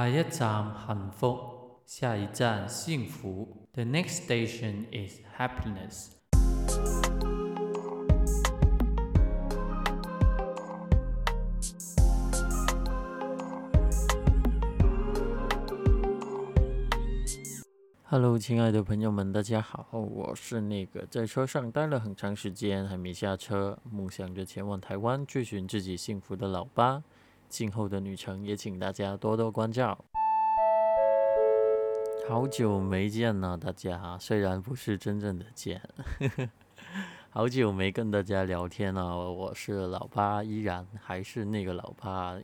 下一站幸福，下一站幸福。The next station is happiness. Hello，亲爱的朋友们，大家好，我是那个在车上待了很长时间还没下车，梦想着前往台湾追寻自己幸福的老八。今后的旅程也请大家多多关照。好久没见了，大家，虽然不是真正的见，好久没跟大家聊天了。我是老八，依然还是那个老八，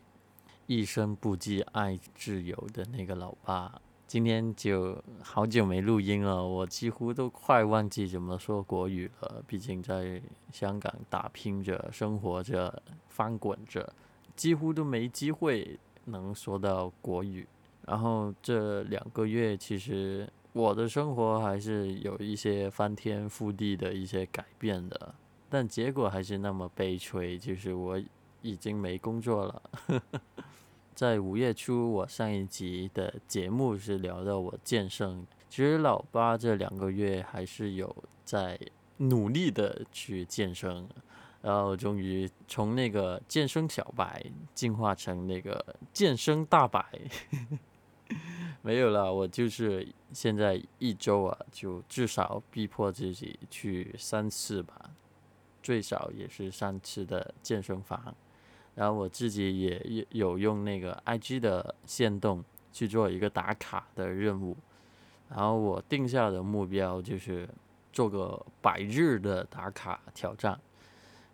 一生不羁爱自由的那个老八。今天就好久没录音了，我几乎都快忘记怎么说国语了。毕竟在香港打拼着、生活着、翻滚着，几乎都没机会能说到国语。然后这两个月，其实我的生活还是有一些翻天覆地的一些改变的，但结果还是那么悲催，就是我已经没工作了。在五月初，我上一集的节目是聊到我健身。其实老八这两个月还是有在努力的去健身，然后终于从那个健身小白进化成那个健身大白。没有了，我就是现在一周啊，就至少逼迫自己去三次吧，最少也是三次的健身房。然后我自己也有用那个 IG 的线动去做一个打卡的任务，然后我定下的目标就是做个百日的打卡挑战。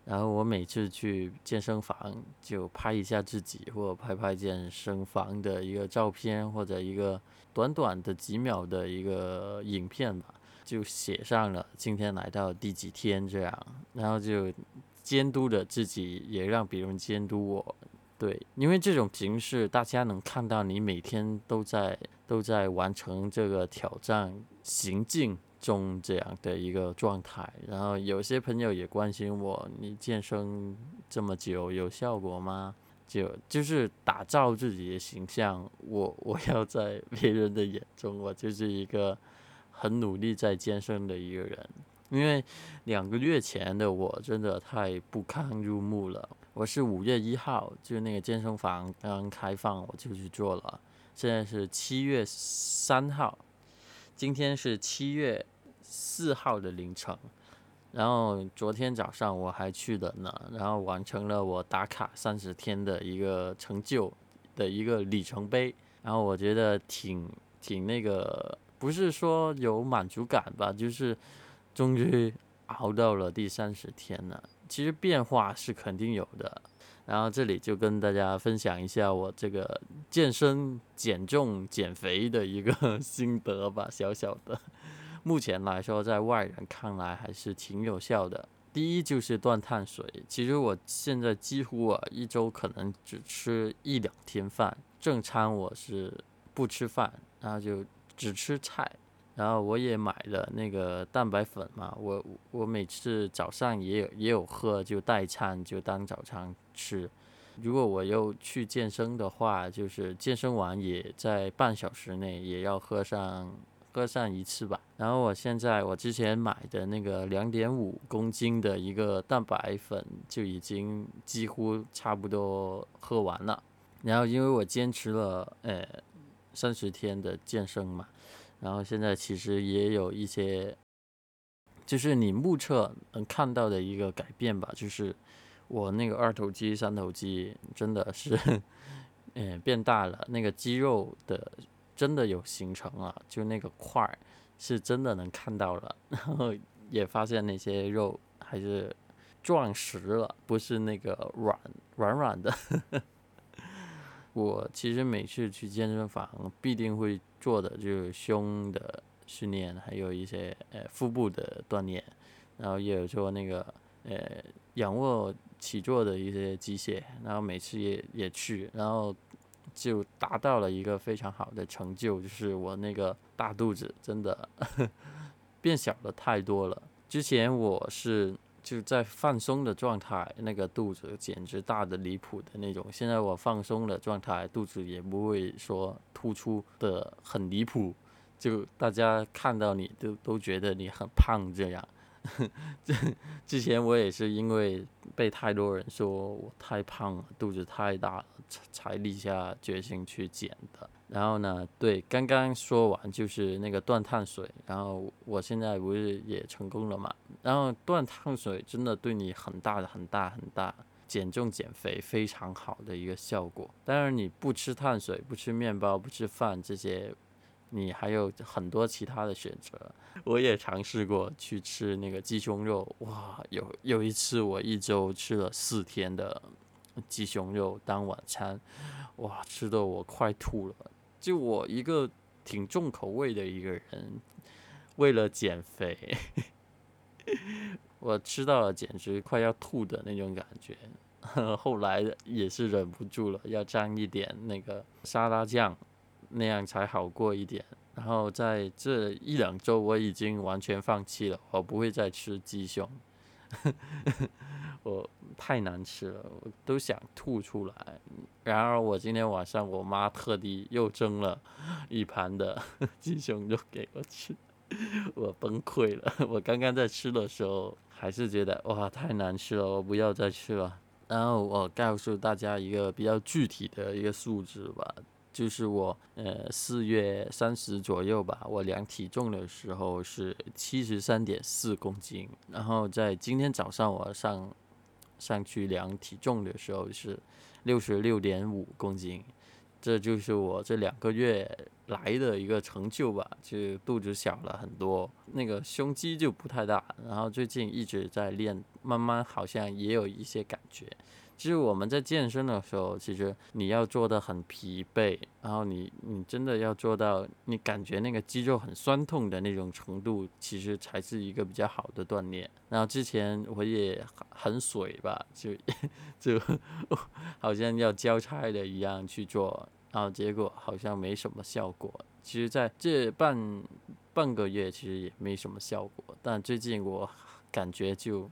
然后我每次去健身房就拍一下自己，或拍拍健身房的一个照片，或者一个短短的几秒的一个影片吧，就写上了今天来到第几天这样，然后就。监督着自己，也让别人监督我。对，因为这种形式，大家能看到你每天都在都在完成这个挑战行进中这样的一个状态。然后有些朋友也关心我，你健身这么久有效果吗？就就是打造自己的形象。我我要在别人的眼中，我就是一个很努力在健身的一个人。因为两个月前的我真的太不堪入目了。我是五月一号，就那个健身房刚开放，我就去做了。现在是七月三号，今天是七月四号的凌晨。然后昨天早上我还去了呢，然后完成了我打卡三十天的一个成就的一个里程碑。然后我觉得挺挺那个，不是说有满足感吧，就是。终于熬到了第三十天了，其实变化是肯定有的。然后这里就跟大家分享一下我这个健身、减重、减肥的一个 心得吧，小小的。目前来说，在外人看来还是挺有效的。第一就是断碳水，其实我现在几乎啊一周可能只吃一两天饭，正餐我是不吃饭，然后就只吃菜。然后我也买了那个蛋白粉嘛，我我每次早上也有也有喝，就代餐就当早餐吃。如果我又去健身的话，就是健身完也在半小时内也要喝上喝上一次吧。然后我现在我之前买的那个两点五公斤的一个蛋白粉就已经几乎差不多喝完了。然后因为我坚持了呃三十天的健身嘛。然后现在其实也有一些，就是你目测能看到的一个改变吧，就是我那个二头肌、三头肌真的是，嗯，变大了，那个肌肉的真的有形成了，就那个块儿是真的能看到了，然后也发现那些肉还是壮实了，不是那个软软软的。我其实每次去健身房必定会做的就是胸的训练，还有一些呃腹部的锻炼，然后也有做那个呃仰卧起坐的一些机械，然后每次也也去，然后就达到了一个非常好的成就，就是我那个大肚子真的变小了太多了。之前我是就在放松的状态，那个肚子简直大的离谱的那种。现在我放松的状态，肚子也不会说突出的很离谱，就大家看到你都都觉得你很胖这样。这之前我也是因为被太多人说我太胖了，肚子太大了，才立下决心去减的。然后呢，对，刚刚说完就是那个断碳水，然后我现在不是也成功了嘛？然后断碳水真的对你很大的、很大、很大减重减肥非常好的一个效果。当然你不吃碳水、不吃面包、不吃饭这些。你还有很多其他的选择，我也尝试过去吃那个鸡胸肉，哇，有有一次我一周吃了四天的鸡胸肉当晚餐，哇，吃的我快吐了。就我一个挺重口味的一个人，为了减肥，我吃到了简直快要吐的那种感觉。后来也是忍不住了，要沾一点那个沙拉酱。那样才好过一点。然后在这一两周，我已经完全放弃了，我不会再吃鸡胸，我太难吃了，我都想吐出来。然而我今天晚上，我妈特地又蒸了 一盘的 鸡胸肉给我吃，我崩溃了。我刚刚在吃的时候，还是觉得哇太难吃了，我不要再吃了。然后我告诉大家一个比较具体的一个数字吧。就是我，呃，四月三十左右吧，我量体重的时候是七十三点四公斤，然后在今天早上我上上去量体重的时候是六十六点五公斤，这就是我这两个月来的一个成就吧，就肚子小了很多，那个胸肌就不太大，然后最近一直在练，慢慢好像也有一些感觉。其实我们在健身的时候，其实你要做的很疲惫，然后你你真的要做到你感觉那个肌肉很酸痛的那种程度，其实才是一个比较好的锻炼。然后之前我也很水吧，就 就好像要交差的一样去做，然后结果好像没什么效果。其实在这半半个月其实也没什么效果，但最近我感觉就。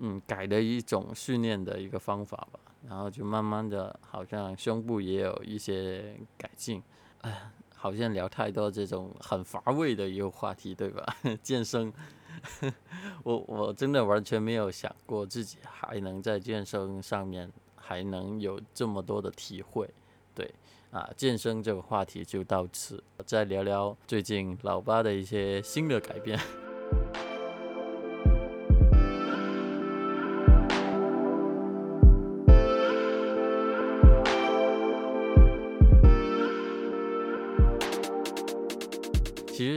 嗯，改的一种训练的一个方法吧，然后就慢慢的，好像胸部也有一些改进。哎，好像聊太多这种很乏味的一个话题，对吧？健身，我我真的完全没有想过自己还能在健身上面还能有这么多的体会。对，啊，健身这个话题就到此，再聊聊最近老八的一些新的改变。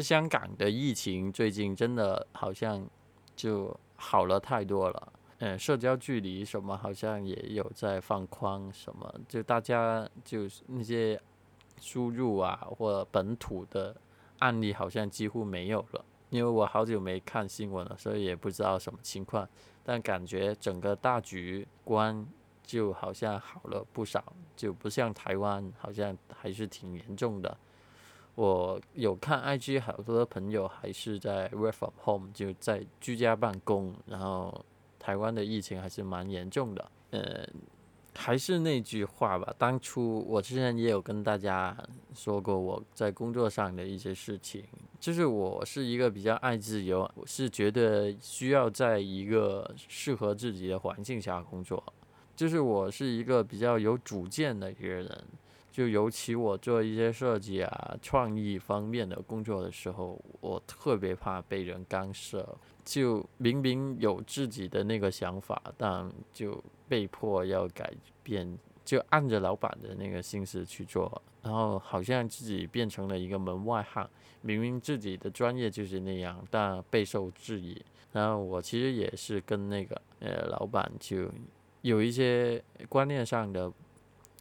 香港的疫情最近真的好像就好了太多了，嗯，社交距离什么好像也有在放宽，什么就大家就是那些输入啊或本土的案例好像几乎没有了，因为我好久没看新闻了，所以也不知道什么情况，但感觉整个大局观就好像好了不少，就不像台湾好像还是挺严重的。我有看 IG，好多的朋友还是在 work from home，就在居家办公。然后台湾的疫情还是蛮严重的。呃，还是那句话吧，当初我之前也有跟大家说过我在工作上的一些事情，就是我是一个比较爱自由，我是觉得需要在一个适合自己的环境下工作，就是我是一个比较有主见的一个人。就尤其我做一些设计啊、创意方面的工作的时候，我特别怕被人干涉。就明明有自己的那个想法，但就被迫要改变，就按着老板的那个心思去做，然后好像自己变成了一个门外汉。明明自己的专业就是那样，但备受质疑。然后我其实也是跟那个呃老板就有一些观念上的。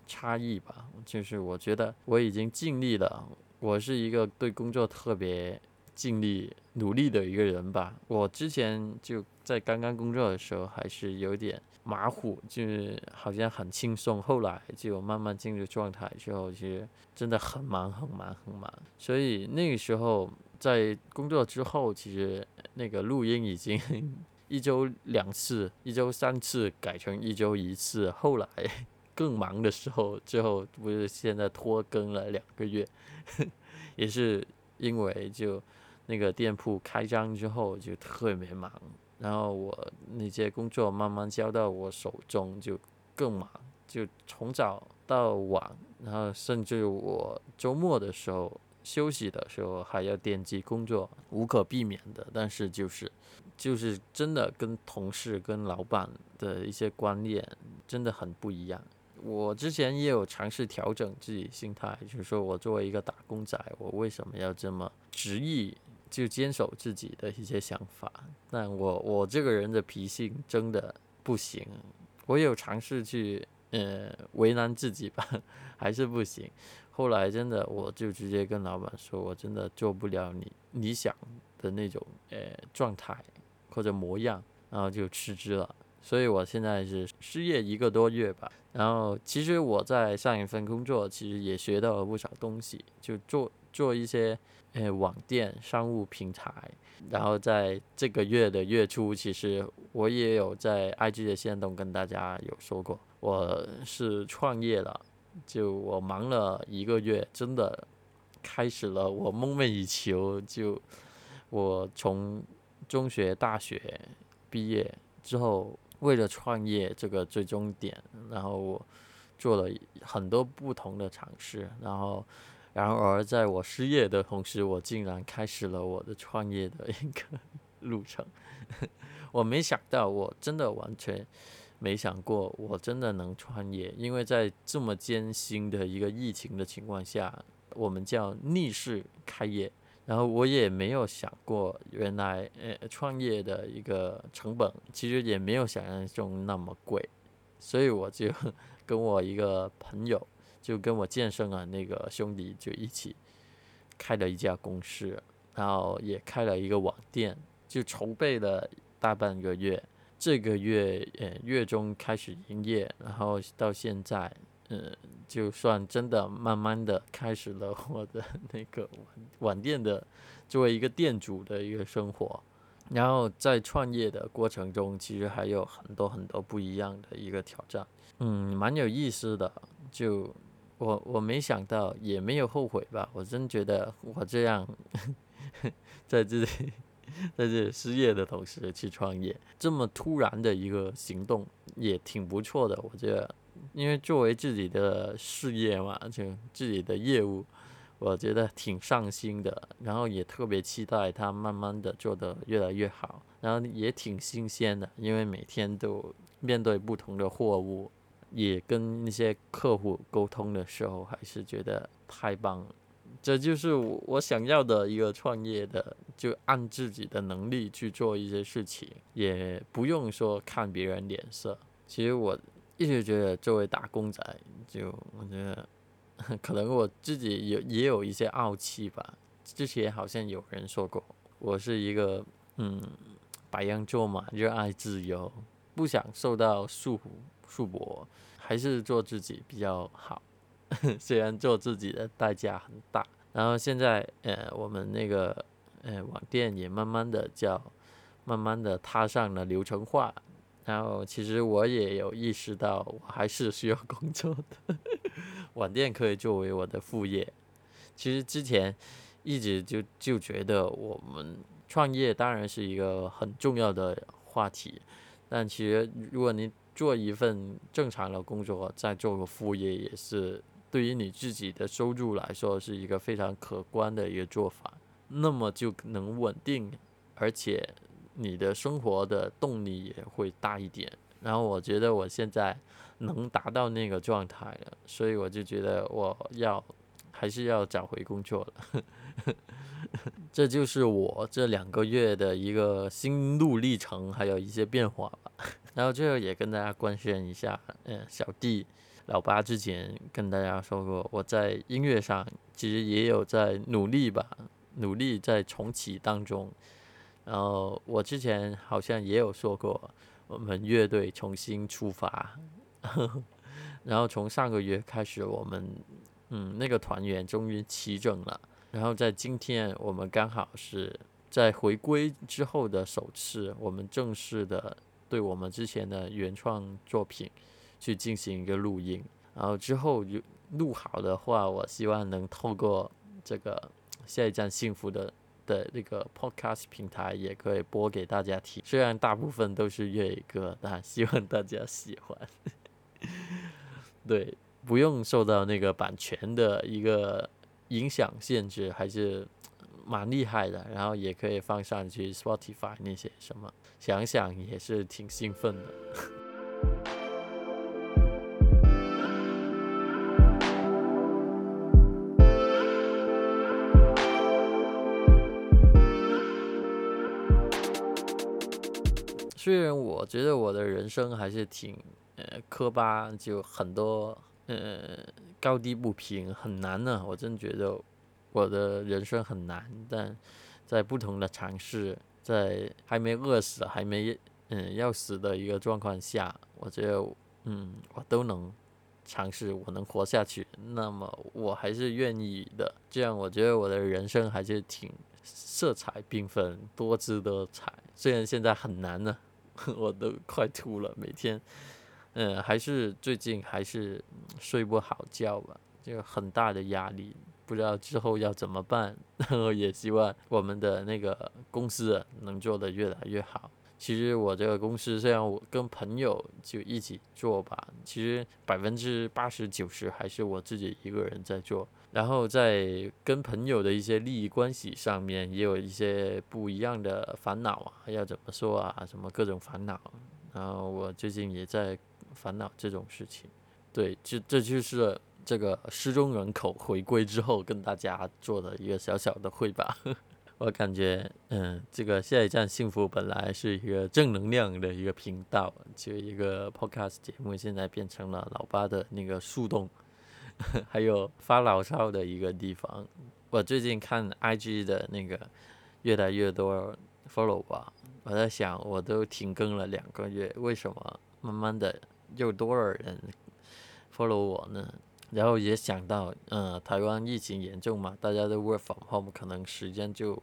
差异吧，就是我觉得我已经尽力了，我是一个对工作特别尽力、努力的一个人吧。我之前就在刚刚工作的时候还是有点马虎，就是好像很轻松，后来就慢慢进入状态之后，其实真的很忙、很忙、很忙。所以那个时候在工作之后，其实那个录音已经。一周两次，一周三次改成一周一次。后来更忙的时候，最后不是现在拖更了两个月，也是因为就那个店铺开张之后就特别忙，然后我那些工作慢慢交到我手中就更忙，就从早到晚，然后甚至我周末的时候。休息的时候还要惦记工作，无可避免的。但是就是，就是真的跟同事、跟老板的一些观念真的很不一样。我之前也有尝试调整自己心态，就是说我作为一个打工仔，我为什么要这么执意就坚守自己的一些想法？但我我这个人的脾性真的不行，我有尝试去呃为难自己吧，还是不行。后来真的，我就直接跟老板说，我真的做不了你理想的那种呃状态或者模样，然后就辞职了。所以我现在是失业一个多月吧。然后其实我在上一份工作其实也学到了不少东西，就做做一些呃网店商务平台。然后在这个月的月初，其实我也有在 IG 的线动跟大家有说过，我是创业了。就我忙了一个月，真的开始了我梦寐以求。就我从中学、大学毕业之后，为了创业这个最终点，然后我做了很多不同的尝试。然后，然而在我失业的同时，我竟然开始了我的创业的一个路程。我没想到，我真的完全。没想过我真的能创业，因为在这么艰辛的一个疫情的情况下，我们叫逆势开业。然后我也没有想过，原来呃创业的一个成本其实也没有想象中那么贵，所以我就 跟我一个朋友，就跟我健身啊那个兄弟就一起开了一家公司，然后也开了一个网店，就筹备了大半个月。这个月，呃，月中开始营业，然后到现在，就算真的慢慢的开始了我的那个晚晚店的作为一个店主的一个生活，然后在创业的过程中，其实还有很多很多不一样的一个挑战，嗯，蛮有意思的。就我我没想到，也没有后悔吧。我真觉得我这样 在这里。在这里失业的同时去创业，这么突然的一个行动也挺不错的，我觉得，因为作为自己的事业嘛，就自己的业务，我觉得挺上心的，然后也特别期待它慢慢的做得越来越好，然后也挺新鲜的，因为每天都面对不同的货物，也跟那些客户沟通的时候，还是觉得太棒了。这就是我我想要的一个创业的，就按自己的能力去做一些事情，也不用说看别人脸色。其实我一直觉得，作为打工仔，就我觉得 可能我自己有也有一些傲气吧。之前好像有人说过，我是一个嗯白羊座嘛，热爱自由，不想受到束缚束缚，还是做自己比较好。虽然做自己的代价很大，然后现在呃，我们那个呃网店也慢慢的叫，慢慢的踏上了流程化，然后其实我也有意识到，我还是需要工作的，网店可以作为我的副业。其实之前一直就就觉得我们创业当然是一个很重要的话题，但其实如果你做一份正常的工作，再做个副业也是。对于你自己的收入来说，是一个非常可观的一个做法，那么就能稳定，而且你的生活的动力也会大一点。然后我觉得我现在能达到那个状态了，所以我就觉得我要还是要找回工作了。这就是我这两个月的一个心路历程，还有一些变化吧。然后最后也跟大家官宣一下，嗯，小弟。老八之前跟大家说过，我在音乐上其实也有在努力吧，努力在重启当中。然后我之前好像也有说过，我们乐队重新出发。然后从上个月开始，我们嗯那个团员终于齐整了。然后在今天，我们刚好是在回归之后的首次，我们正式的对我们之前的原创作品去进行一个录音。然后之后录好的话，我希望能透过这个下一站幸福的的那个 podcast 平台，也可以播给大家听。虽然大部分都是粤语歌，但希望大家喜欢。对，不用受到那个版权的一个影响限制，还是蛮厉害的。然后也可以放上去 Spotify 那些什么，想想也是挺兴奋的。虽然我觉得我的人生还是挺呃磕巴，就很多呃高低不平，很难呢。我真觉得我的人生很难，但在不同的尝试，在还没饿死、还没嗯要死的一个状况下，我觉得嗯我都能尝试，我能活下去，那么我还是愿意的。这样我觉得我的人生还是挺色彩缤纷、多姿多彩。虽然现在很难呢。我都快吐了，每天，嗯，还是最近还是睡不好觉吧，就很大的压力，不知道之后要怎么办。然后也希望我们的那个公司能做得越来越好。其实我这个公司虽然我跟朋友就一起做吧，其实百分之八十九十还是我自己一个人在做。然后在跟朋友的一些利益关系上面，也有一些不一样的烦恼啊，要怎么说啊？什么各种烦恼。然后我最近也在烦恼这种事情。对，这这就是这个失踪人口回归之后跟大家做的一个小小的汇报。我感觉，嗯，这个下一站幸福本来是一个正能量的一个频道，就一个 podcast 节目，现在变成了老八的那个树洞。还有发牢骚的一个地方，我最近看 IG 的那个越来越多 follow 吧，我在想，我都停更了两个月，为什么慢慢的又多了人 follow 我呢？然后也想到，嗯，台湾疫情严重嘛，大家都 work from home，可能时间就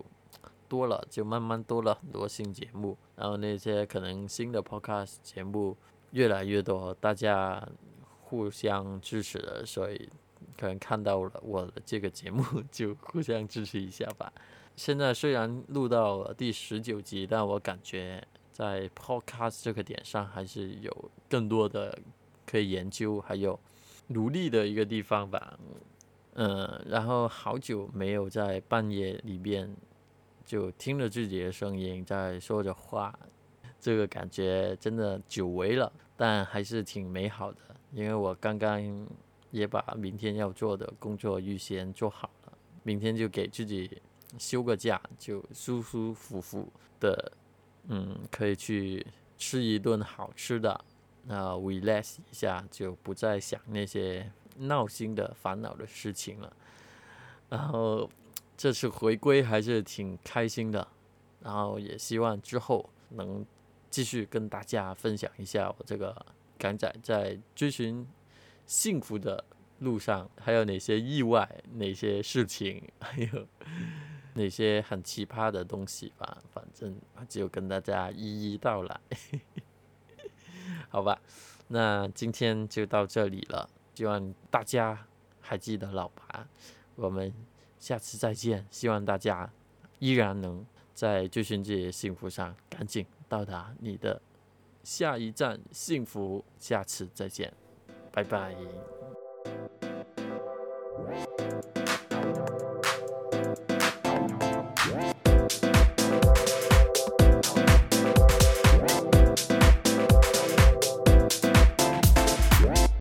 多了，就慢慢多了很多新节目，然后那些可能新的 podcast 节目越来越多，大家。互相支持的，所以可能看到了我的这个节目，就互相支持一下吧。现在虽然录到了第十九集，但我感觉在 Podcast 这个点上还是有更多的可以研究，还有努力的一个地方吧。嗯，然后好久没有在半夜里边就听着自己的声音在说着话，这个感觉真的久违了，但还是挺美好的。因为我刚刚也把明天要做的工作预先做好了，明天就给自己休个假，就舒舒服服的，嗯，可以去吃一顿好吃的，那 relax 一下，就不再想那些闹心的烦恼的事情了。然后这次回归还是挺开心的，然后也希望之后能继续跟大家分享一下我这个。港仔在追寻幸福的路上，还有哪些意外、哪些事情，还有哪些很奇葩的东西吧？反正就跟大家一一道来，好吧？那今天就到这里了，希望大家还记得老爸，我们下次再见。希望大家依然能在追寻自己的幸福上，赶紧到达你的。下一站，幸福。下次再见，拜拜。